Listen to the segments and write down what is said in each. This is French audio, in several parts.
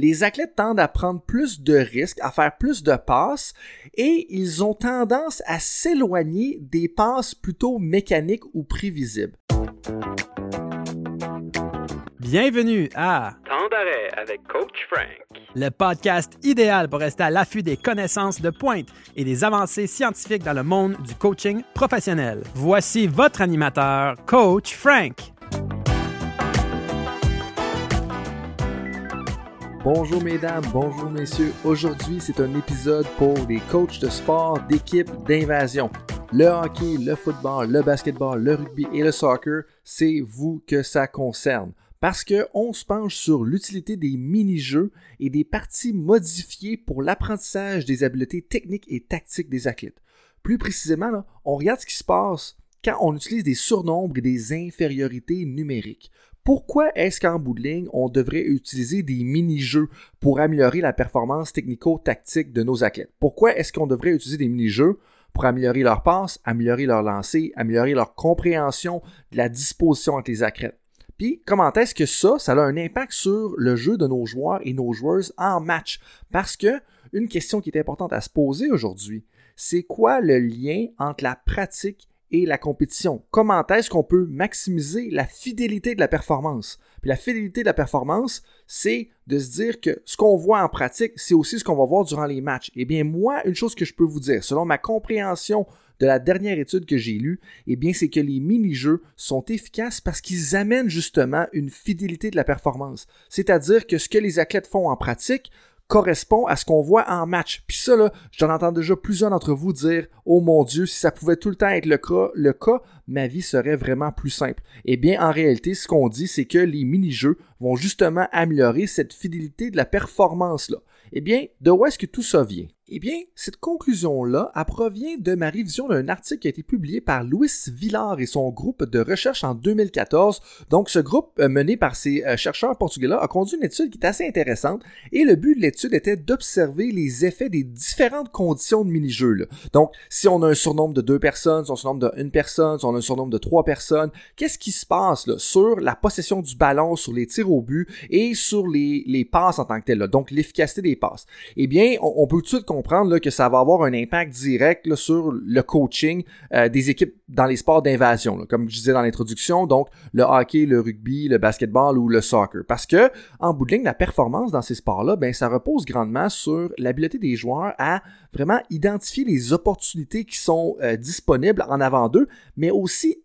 les athlètes tendent à prendre plus de risques, à faire plus de passes, et ils ont tendance à s'éloigner des passes plutôt mécaniques ou prévisibles. Bienvenue à Temps d'arrêt avec Coach Frank. le podcast idéal pour rester à l'affût des connaissances de pointe et des avancées scientifiques dans le monde du coaching professionnel. Voici votre animateur, Coach Frank. Bonjour mesdames, bonjour messieurs. Aujourd'hui, c'est un épisode pour les coachs de sport d'équipe d'invasion. Le hockey, le football, le basketball, le rugby et le soccer, c'est vous que ça concerne. Parce qu'on se penche sur l'utilité des mini-jeux et des parties modifiées pour l'apprentissage des habiletés techniques et tactiques des athlètes. Plus précisément, on regarde ce qui se passe quand on utilise des surnombres et des infériorités numériques. Pourquoi est-ce qu'en bout on devrait utiliser des mini-jeux pour améliorer la performance technico-tactique de nos athlètes? Pourquoi est-ce qu'on devrait utiliser des mini-jeux pour améliorer leur passe, améliorer leur lancer, améliorer leur compréhension de la disposition entre les athlètes? Puis, comment est-ce que ça, ça a un impact sur le jeu de nos joueurs et nos joueuses en match? Parce que, une question qui est importante à se poser aujourd'hui, c'est quoi le lien entre la pratique et la compétition. Comment est-ce qu'on peut maximiser la fidélité de la performance? La fidélité de la performance, c'est de se dire que ce qu'on voit en pratique, c'est aussi ce qu'on va voir durant les matchs. Eh bien, moi, une chose que je peux vous dire, selon ma compréhension de la dernière étude que j'ai lue, eh bien, c'est que les mini-jeux sont efficaces parce qu'ils amènent justement une fidélité de la performance. C'est-à-dire que ce que les athlètes font en pratique correspond à ce qu'on voit en match. Puis ça, là, j'en entends déjà plusieurs d'entre vous dire Oh mon Dieu, si ça pouvait tout le temps être le cas, le cas, ma vie serait vraiment plus simple. Eh bien, en réalité, ce qu'on dit, c'est que les mini-jeux vont justement améliorer cette fidélité de la performance-là. Eh bien, de où est-ce que tout ça vient? Eh bien, cette conclusion-là, provient de ma révision d'un article qui a été publié par Louis Villard et son groupe de recherche en 2014. Donc, ce groupe euh, mené par ces euh, chercheurs portugais-là a conduit une étude qui est assez intéressante et le but de l'étude était d'observer les effets des différentes conditions de mini-jeux. là. Donc, si on a un surnombre de deux personnes, si on a un surnombre d'une personne, si on a un surnombre de trois personnes, qu'est-ce qui se passe sur la possession du ballon, sur les tirs au but et sur les, passes en tant que telles, donc l'efficacité des passes? Eh bien, on, on peut tout de suite comprendre que ça va avoir un impact direct sur le coaching euh, des équipes dans les sports d'invasion, comme je disais dans l'introduction, donc le hockey, le rugby, le basketball ou le soccer. Parce que, en bout de ligne, la performance dans ces sports-là, ben, ça repose grandement sur l'habileté des joueurs à vraiment identifier les opportunités qui sont euh, disponibles en avant d'eux, mais aussi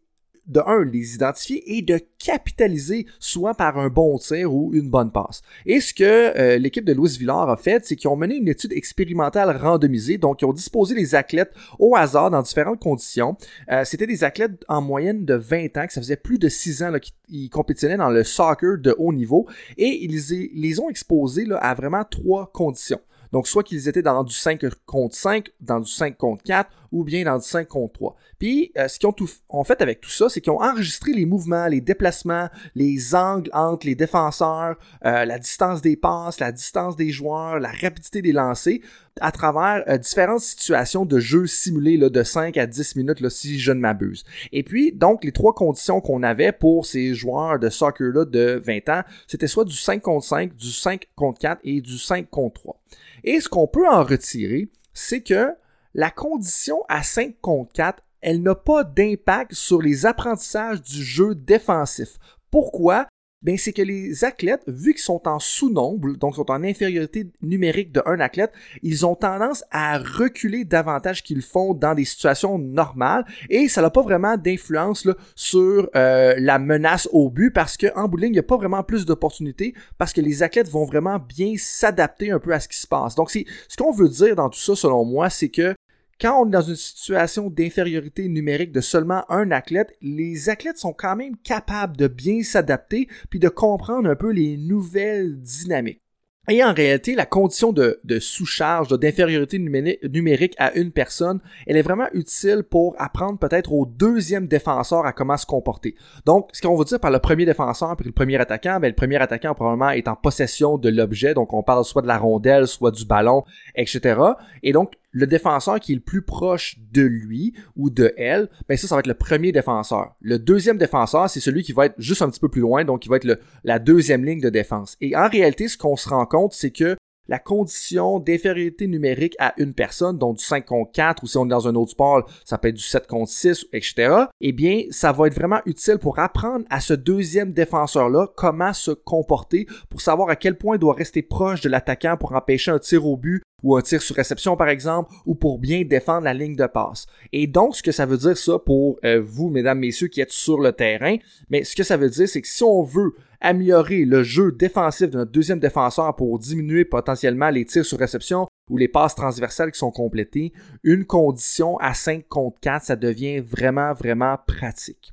de un, les identifier et de capitaliser soit par un bon tir ou une bonne passe. Et ce que euh, l'équipe de Louis Villard a fait, c'est qu'ils ont mené une étude expérimentale randomisée, donc ils ont disposé les athlètes au hasard dans différentes conditions. Euh, C'était des athlètes en moyenne de 20 ans, que ça faisait plus de 6 ans qu'ils compétitionnaient dans le soccer de haut niveau, et ils les, ont exposés à vraiment trois conditions. Donc, soit qu'ils étaient dans du 5 contre 5, dans du 5 contre 4, ou bien dans du 5 contre 3. Puis, euh, ce qu'ils ont, fait avec tout ça, c'est qu'ils ont enregistré les mouvements, les déplacements, les angles entre les défenseurs, euh, la distance des passes, la distance des joueurs, la rapidité des lancers, à travers euh, différentes situations de jeu simulés là, de 5 à 10 minutes, si je ne m'abuse. Et puis, donc, les trois conditions qu'on avait pour ces joueurs de soccer-là de 20 ans, c'était soit du 5 contre 5, du 5 contre 4 et du 5 contre 3. Et ce qu'on peut en retirer, c'est que la condition à 5 contre 4, elle n'a pas d'impact sur les apprentissages du jeu défensif. Pourquoi? Ben, c'est que les athlètes, vu qu'ils sont en sous-nombre, donc sont en infériorité numérique de un athlète, ils ont tendance à reculer davantage qu'ils font dans des situations normales et ça n'a pas vraiment d'influence sur euh, la menace au but parce qu'en bout de ligne, il n'y a pas vraiment plus d'opportunités parce que les athlètes vont vraiment bien s'adapter un peu à ce qui se passe. Donc, c'est ce qu'on veut dire dans tout ça, selon moi, c'est que quand on est dans une situation d'infériorité numérique de seulement un athlète, les athlètes sont quand même capables de bien s'adapter puis de comprendre un peu les nouvelles dynamiques. Et en réalité, la condition de, sous-charge, d'infériorité numé- numérique à une personne, elle est vraiment utile pour apprendre peut-être au deuxième défenseur à comment se comporter. Donc, ce qu'on veut dire par le premier défenseur puis le premier attaquant, ben, le premier attaquant probablement est en possession de l'objet, donc on parle soit de la rondelle, soit du ballon, etc. Et donc, le défenseur qui est le plus proche de lui ou de elle, ben ça, ça va être le premier défenseur. Le deuxième défenseur, c'est celui qui va être juste un petit peu plus loin, donc qui va être la deuxième ligne de défense. Et en réalité, ce qu'on se rend compte, c'est que la condition d'infériorité numérique à une personne, donc du 5 contre 4, ou si on est dans un autre sport, ça peut être du 7 contre 6, etc., eh bien, ça va être vraiment utile pour apprendre à ce deuxième défenseur-là comment se comporter, pour savoir à quel point il doit rester proche de l'attaquant pour empêcher un tir au but ou un tir sur réception par exemple, ou pour bien défendre la ligne de passe. Et donc, ce que ça veut dire ça pour euh, vous, mesdames, messieurs, qui êtes sur le terrain, mais ce que ça veut dire, c'est que si on veut améliorer le jeu défensif de notre deuxième défenseur pour diminuer potentiellement les tirs sur réception ou les passes transversales qui sont complétées, une condition à 5 contre 4, ça devient vraiment, vraiment pratique.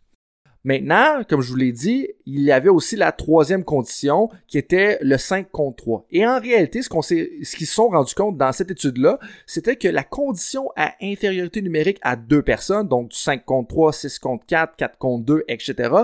Maintenant, comme je vous l'ai dit, il y avait aussi la troisième condition qui était le 5 contre 3. Et en réalité, ce qu'on ce qu'ils se sont rendus compte dans cette étude-là, c'était que la condition à infériorité numérique à deux personnes, donc du 5 contre 3, 6 contre 4, 4 contre 2, etc.,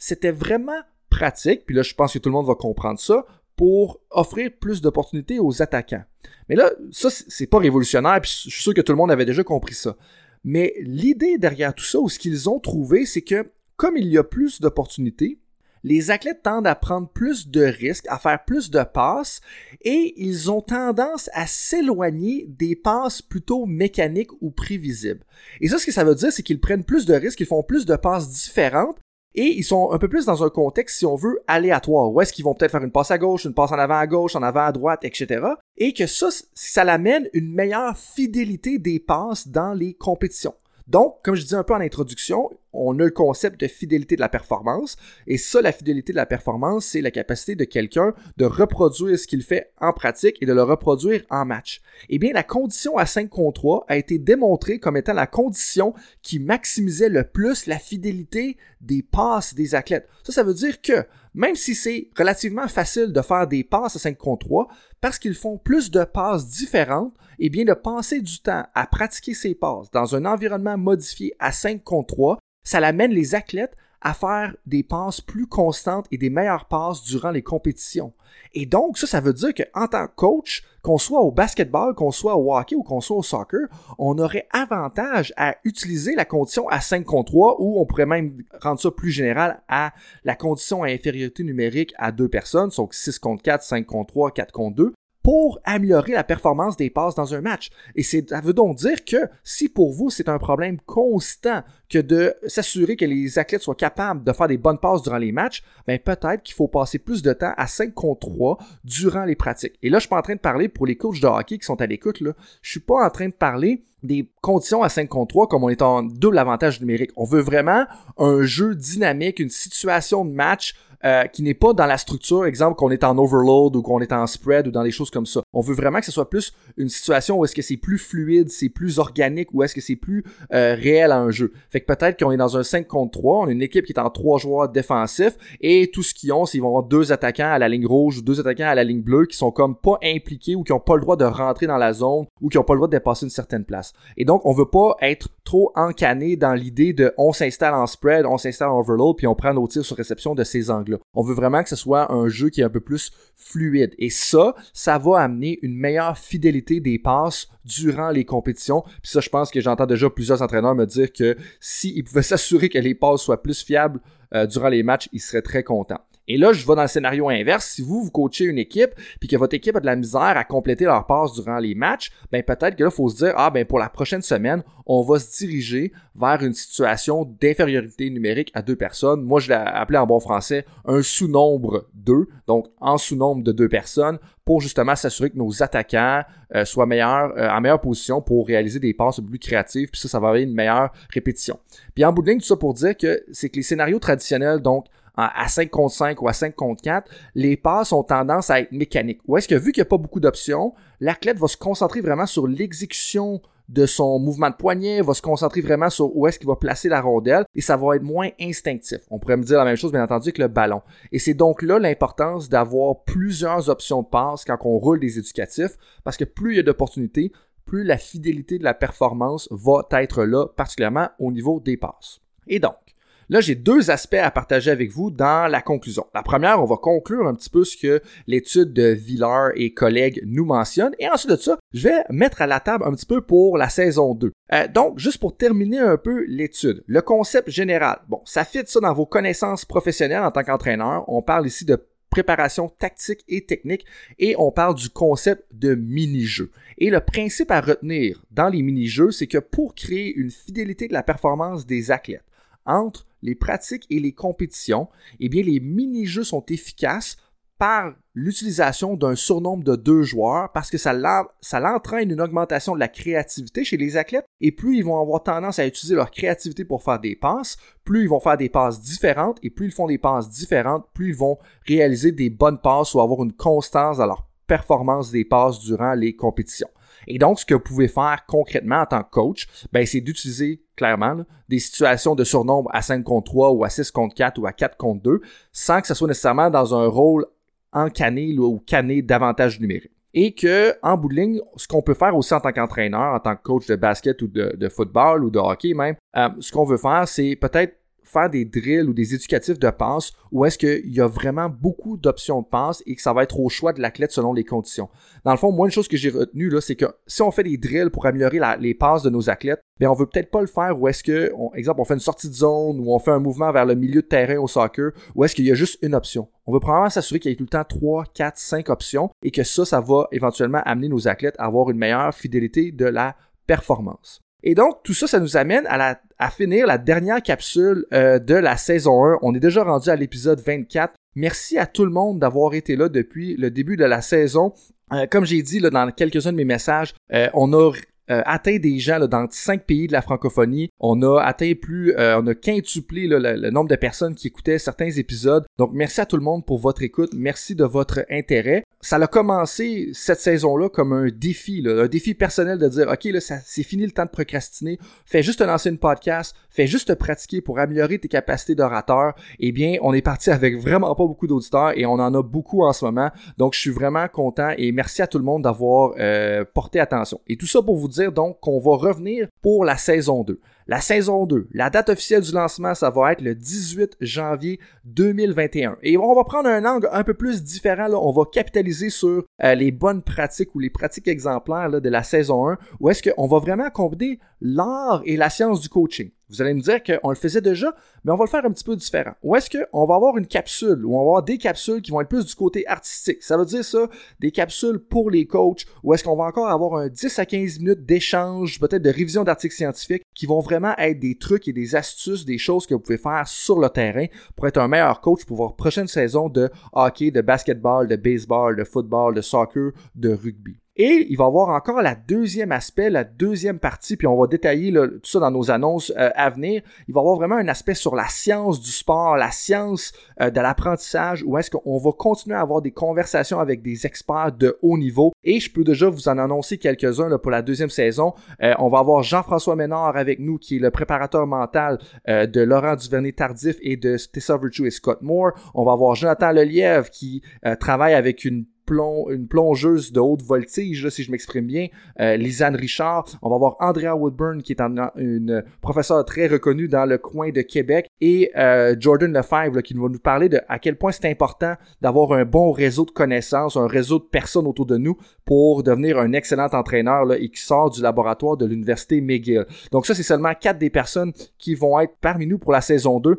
c'était vraiment pratique, puis là je pense que tout le monde va comprendre ça, pour offrir plus d'opportunités aux attaquants. Mais là, ça, c'est pas révolutionnaire, puis je suis sûr que tout le monde avait déjà compris ça. Mais l'idée derrière tout ça, ou ce qu'ils ont trouvé, c'est que comme il y a plus d'opportunités, les athlètes tendent à prendre plus de risques, à faire plus de passes, et ils ont tendance à s'éloigner des passes plutôt mécaniques ou prévisibles. Et ça, ce que ça veut dire, c'est qu'ils prennent plus de risques, ils font plus de passes différentes, et ils sont un peu plus dans un contexte, si on veut, aléatoire. Où est-ce qu'ils vont peut-être faire une passe à gauche, une passe en avant à gauche, en avant à droite, etc. Et que ça, ça l'amène une meilleure fidélité des passes dans les compétitions. Donc, comme je disais un peu en introduction, on a le concept de fidélité de la performance. Et ça, la fidélité de la performance, c'est la capacité de quelqu'un de reproduire ce qu'il fait en pratique et de le reproduire en match. Eh bien, la condition à 5 contre 3 a été démontrée comme étant la condition qui maximisait le plus la fidélité des passes des athlètes. Ça, ça veut dire que même si c'est relativement facile de faire des passes à 5 contre 3, parce qu'ils font plus de passes différentes, eh bien, de passer du temps à pratiquer ces passes dans un environnement modifié à 5 contre 3, ça l'amène les athlètes à faire des passes plus constantes et des meilleures passes durant les compétitions. Et donc, ça, ça veut dire qu'en tant que coach, qu'on soit au basketball, qu'on soit au hockey ou qu'on soit au soccer, on aurait avantage à utiliser la condition à 5 contre 3 ou on pourrait même rendre ça plus général à la condition à infériorité numérique à deux personnes, donc 6 contre 4, 5 contre 3, 4 contre 2, pour améliorer la performance des passes dans un match. Et ça veut donc dire que si pour vous c'est un problème constant que de s'assurer que les athlètes soient capables de faire des bonnes passes durant les matchs, ben peut-être qu'il faut passer plus de temps à 5 contre 3 durant les pratiques. Et là, je suis pas en train de parler pour les coachs de hockey qui sont à l'écoute, là. Je suis pas en train de parler des conditions à 5 contre 3 comme on est en double avantage numérique. On veut vraiment un jeu dynamique, une situation de match euh, qui n'est pas dans la structure, exemple qu'on est en overload ou qu'on est en spread ou dans des choses comme ça. On veut vraiment que ce soit plus une situation où est-ce que c'est plus fluide, c'est plus organique ou est-ce que c'est plus euh, réel à un jeu. Fait que peut-être qu'on est dans un 5 contre 3, on a une équipe qui est en trois joueurs défensifs et tout ce qu'ils ont, c'est qu'ils vont avoir deux attaquants à la ligne rouge ou deux attaquants à la ligne bleue qui sont comme pas impliqués ou qui ont pas le droit de rentrer dans la zone ou qui ont pas le droit de dépasser une certaine place. Et donc on veut pas être trop encané dans l'idée de on s'installe en spread, on s'installe en overload puis on prend nos tirs sur réception de ces angles on veut vraiment que ce soit un jeu qui est un peu plus fluide. Et ça, ça va amener une meilleure fidélité des passes durant les compétitions. Puis ça, je pense que j'entends déjà plusieurs entraîneurs me dire que s'ils pouvaient s'assurer que les passes soient plus fiables euh, durant les matchs, ils seraient très contents. Et là, je vais dans le scénario inverse. Si vous, vous coachez une équipe, puis que votre équipe a de la misère à compléter leur passe durant les matchs, ben peut-être que là, il faut se dire, ah ben pour la prochaine semaine, on va se diriger vers une situation d'infériorité numérique à deux personnes. Moi, je l'ai appelé en bon français un sous-nombre 2, donc en sous-nombre de deux personnes, pour justement s'assurer que nos attaquants euh, soient meilleurs, euh, en meilleure position pour réaliser des passes plus créatives, puis ça, ça va avoir une meilleure répétition. Puis en bout de ligne, tout ça pour dire que c'est que les scénarios traditionnels, donc à 5 contre 5 ou à 5 contre 4, les passes ont tendance à être mécaniques. Ou est-ce que vu qu'il n'y a pas beaucoup d'options, l'athlète va se concentrer vraiment sur l'exécution de son mouvement de poignet, va se concentrer vraiment sur où est-ce qu'il va placer la rondelle et ça va être moins instinctif. On pourrait me dire la même chose bien entendu que le ballon. Et c'est donc là l'importance d'avoir plusieurs options de passe quand on roule des éducatifs parce que plus il y a d'opportunités, plus la fidélité de la performance va être là, particulièrement au niveau des passes. Et donc, Là, j'ai deux aspects à partager avec vous dans la conclusion. La première, on va conclure un petit peu ce que l'étude de Villard et collègues nous mentionne. Et ensuite de ça, je vais mettre à la table un petit peu pour la saison 2. Euh, donc, juste pour terminer un peu l'étude, le concept général. Bon, ça fit ça dans vos connaissances professionnelles en tant qu'entraîneur. On parle ici de préparation tactique et technique et on parle du concept de mini-jeu. Et le principe à retenir dans les mini-jeux, c'est que pour créer une fidélité de la performance des athlètes entre les pratiques et les compétitions, eh bien les mini-jeux sont efficaces par l'utilisation d'un surnombre de deux joueurs parce que ça, ça entraîne une augmentation de la créativité chez les athlètes et plus ils vont avoir tendance à utiliser leur créativité pour faire des passes, plus ils vont faire des passes différentes et plus ils font des passes différentes, plus ils vont réaliser des bonnes passes ou avoir une constance dans leur performance des passes durant les compétitions. Et donc, ce que vous pouvez faire concrètement en tant que coach, ben, c'est d'utiliser clairement des situations de surnombre à 5 contre 3 ou à 6 contre 4 ou à 4 contre 2 sans que ce soit nécessairement dans un rôle encané ou cané davantage numérique. Et que, en bout de ligne, ce qu'on peut faire aussi en tant qu'entraîneur, en tant que coach de basket ou de, football ou de hockey même, euh, ce qu'on veut faire, c'est peut-être faire des drills ou des éducatifs de passe où est-ce qu'il y a vraiment beaucoup d'options de passe et que ça va être au choix de l'athlète selon les conditions. Dans le fond, moi, une chose que j'ai retenue, là, c'est que si on fait des drills pour améliorer les passes de nos athlètes, bien, on veut peut-être pas le faire où est-ce que, on, exemple, on fait une sortie de zone ou on fait un mouvement vers le milieu de terrain au soccer, où est-ce qu'il y a juste une option. On veut probablement s'assurer qu'il y ait tout le temps 3, 4, 5 options et que ça, ça va éventuellement amener nos athlètes à avoir une meilleure fidélité de la performance. Et donc, tout ça, ça nous amène à, finir la dernière capsule euh, de la saison 1. On est déjà rendu à l'épisode 24. Merci à tout le monde d'avoir été là depuis le début de la saison. Euh, comme j'ai dit là, dans quelques-uns de mes messages, euh, on a euh, atteint des gens là, dans cinq pays de la francophonie. On a atteint plus, euh, on a quintuplé le, le, nombre de personnes qui écoutaient certains épisodes. Donc merci à tout le monde pour votre écoute, merci de votre intérêt. Ça a commencé cette saison-là comme un défi, là, un défi personnel de dire ok là, c'est fini le temps de procrastiner. Fais juste lancer une podcast, fais juste pratiquer pour améliorer tes capacités d'orateur. Eh bien, on est parti avec vraiment pas beaucoup d'auditeurs et on en a beaucoup en ce moment. Donc je suis vraiment content et merci à tout le monde d'avoir euh, porté attention. Et tout ça pour vous dire donc qu'on va revenir pour la saison 2. La saison 2, la date officielle du lancement, ça va être le 18 janvier 2021. Et on va prendre un angle un peu plus différent. On va capitaliser sur euh, les bonnes pratiques ou les pratiques exemplaires de la saison 1, où est-ce qu'on va vraiment combiner l'art et la science du coaching. Vous allez me dire qu'on le faisait déjà, mais on va le faire un petit peu différent. Ou est-ce qu'on va avoir une capsule, ou on va avoir des capsules qui vont être plus du côté artistique? Ça veut dire ça, des capsules pour les coachs, ou est-ce qu'on va encore avoir un 10 à 15 minutes d'échange, peut-être de révision d'articles scientifiques, qui vont vraiment être des trucs et des astuces, des choses que vous pouvez faire sur le terrain pour être un meilleur coach pour votre prochaine saison de hockey, de basketball, de baseball, de football, de soccer, de rugby. Et il va y avoir encore la deuxième aspect, la deuxième partie, puis on va détailler tout ça dans nos annonces euh, à venir. Il va y avoir vraiment un aspect sur la science du sport, la science euh, de l'apprentissage, où est-ce qu'on va continuer à avoir des conversations avec des experts de haut niveau. Et je peux déjà vous en annoncer quelques-uns pour la deuxième saison. Euh, on va avoir Jean-François Ménard avec nous, qui est le préparateur mental de Laurent Duvernay-Tardif et de Tessa Virtue et Scott Moore. On va avoir Jonathan Lelièvre qui travaille avec une une plongeuse de haute voltige, si je m'exprime bien, euh, Lisanne Richard. On va voir Andrea Woodburn, qui est une professeure très reconnue dans le coin de Québec, et euh, Jordan Lefebvre, qui va nous parler de à quel point c'est important d'avoir un bon réseau de connaissances, un réseau de personnes autour de nous pour devenir un excellent entraîneur là, et qui sort du laboratoire de l'université McGill. Donc ça, c'est seulement quatre des personnes qui vont être parmi nous pour la saison 2.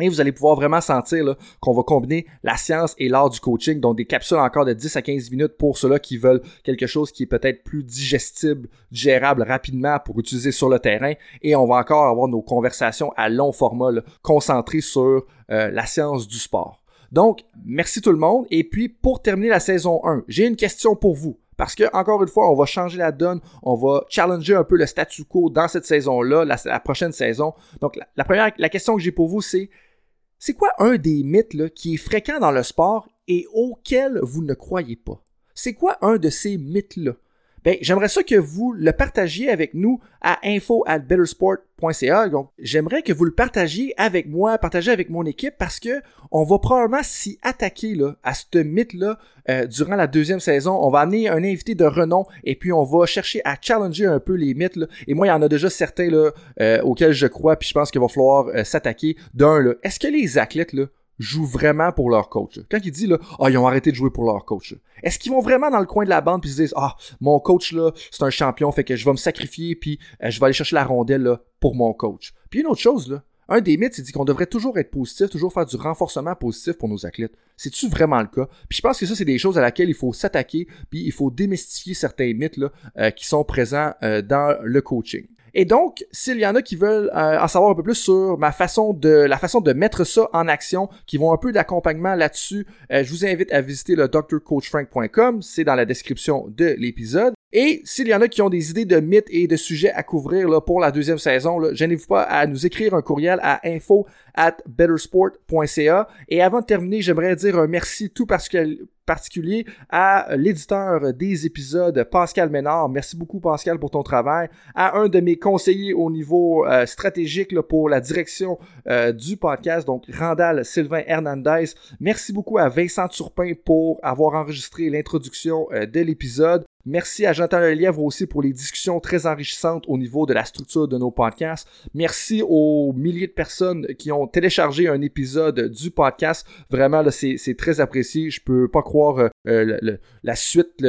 Et vous allez pouvoir vraiment sentir qu'on va combiner la science et l'art du coaching, donc des capsules encore de 10 à 15 minutes pour ceux-là qui veulent quelque chose qui est peut-être plus digestible, gérable rapidement pour utiliser sur le terrain. Et on va encore avoir nos conversations à long format, concentrées sur euh, la science du sport. Donc, merci tout le monde. Et puis, pour terminer la saison 1, j'ai une question pour vous. Parce que, encore une fois, on va changer la donne, on va challenger un peu le statu quo dans cette saison-là, la, prochaine saison. Donc, la, première, la question que j'ai pour vous, c'est c'est quoi un des mythes qui est fréquent dans le sport et auquel vous ne croyez pas? C'est quoi un de ces mythes-là? Ben, j'aimerais ça que vous le partagiez avec nous à info at bettersport.ca. J'aimerais que vous le partagiez avec moi, partager avec mon équipe parce que on va probablement s'y attaquer là, à ce mythe-là euh, durant la deuxième saison. On va amener un invité de renom et puis on va chercher à challenger un peu les mythes. Là. Et moi, il y en a déjà certains là, euh, auxquels je crois, puis je pense qu'il va falloir euh, s'attaquer. D'un, est-ce que les athlètes là, jouent vraiment pour leur coach. Quand il dit là, ah, ils ont arrêté de jouer pour leur coach. Est-ce qu'ils vont vraiment dans le coin de la bande puis se disent ah, mon coach là, c'est un champion, fait que je vais me sacrifier puis euh, je vais aller chercher la rondelle là pour mon coach. Puis une autre chose là, un des mythes, c'est dit qu'on devrait toujours être positif, toujours faire du renforcement positif pour nos athlètes. C'est-tu vraiment le cas? Puis je pense que ça, c'est des choses à laquelle il faut s'attaquer, puis il faut démystifier certains mythes là, euh, qui sont présents euh, dans le coaching. Et donc, s'il y en a qui veulent euh, en savoir un peu plus sur ma façon de la façon de mettre ça en action, qui vont un peu d'accompagnement là-dessus, euh, je vous invite à visiter le drcoachfrank.com, c'est dans la description de l'épisode. Et s'il y en a qui ont des idées de mythes et de sujets à couvrir là, pour la deuxième saison, gênez-vous pas à nous écrire un courriel à info at bettersport.ca. Et avant de terminer, j'aimerais dire un merci tout particulier à l'éditeur des épisodes, Pascal Ménard. Merci beaucoup, Pascal, pour ton travail. À un de mes conseillers au niveau euh, stratégique là, pour la direction euh, du podcast, donc Randall Sylvain Hernandez. Merci beaucoup à Vincent Turpin pour avoir enregistré l'introduction euh, de l'épisode. Merci à Jonathan Lelièvre aussi pour les discussions très enrichissantes au niveau de la structure de nos podcasts. Merci aux milliers de personnes qui ont téléchargé un épisode du podcast. Vraiment, c'est très apprécié. Je peux pas croire euh, euh, la suite,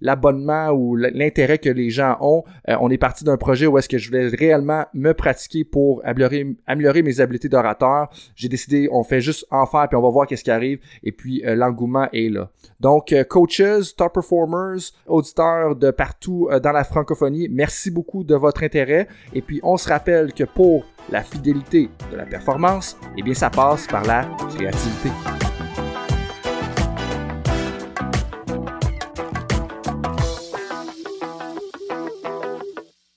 l'abonnement ou l'intérêt que les gens ont. Euh, on est parti d'un projet où est-ce que je voulais réellement me pratiquer pour améliorer, mes habiletés d'orateur. J'ai décidé, on fait juste en faire puis on va voir qu'est-ce qui arrive. Et puis l'engouement est là. Donc, coaches, top performers, auditeurs de partout dans la francophonie, merci beaucoup de votre intérêt. Et puis, on se rappelle que pour la fidélité de la performance, eh bien, ça passe par la créativité.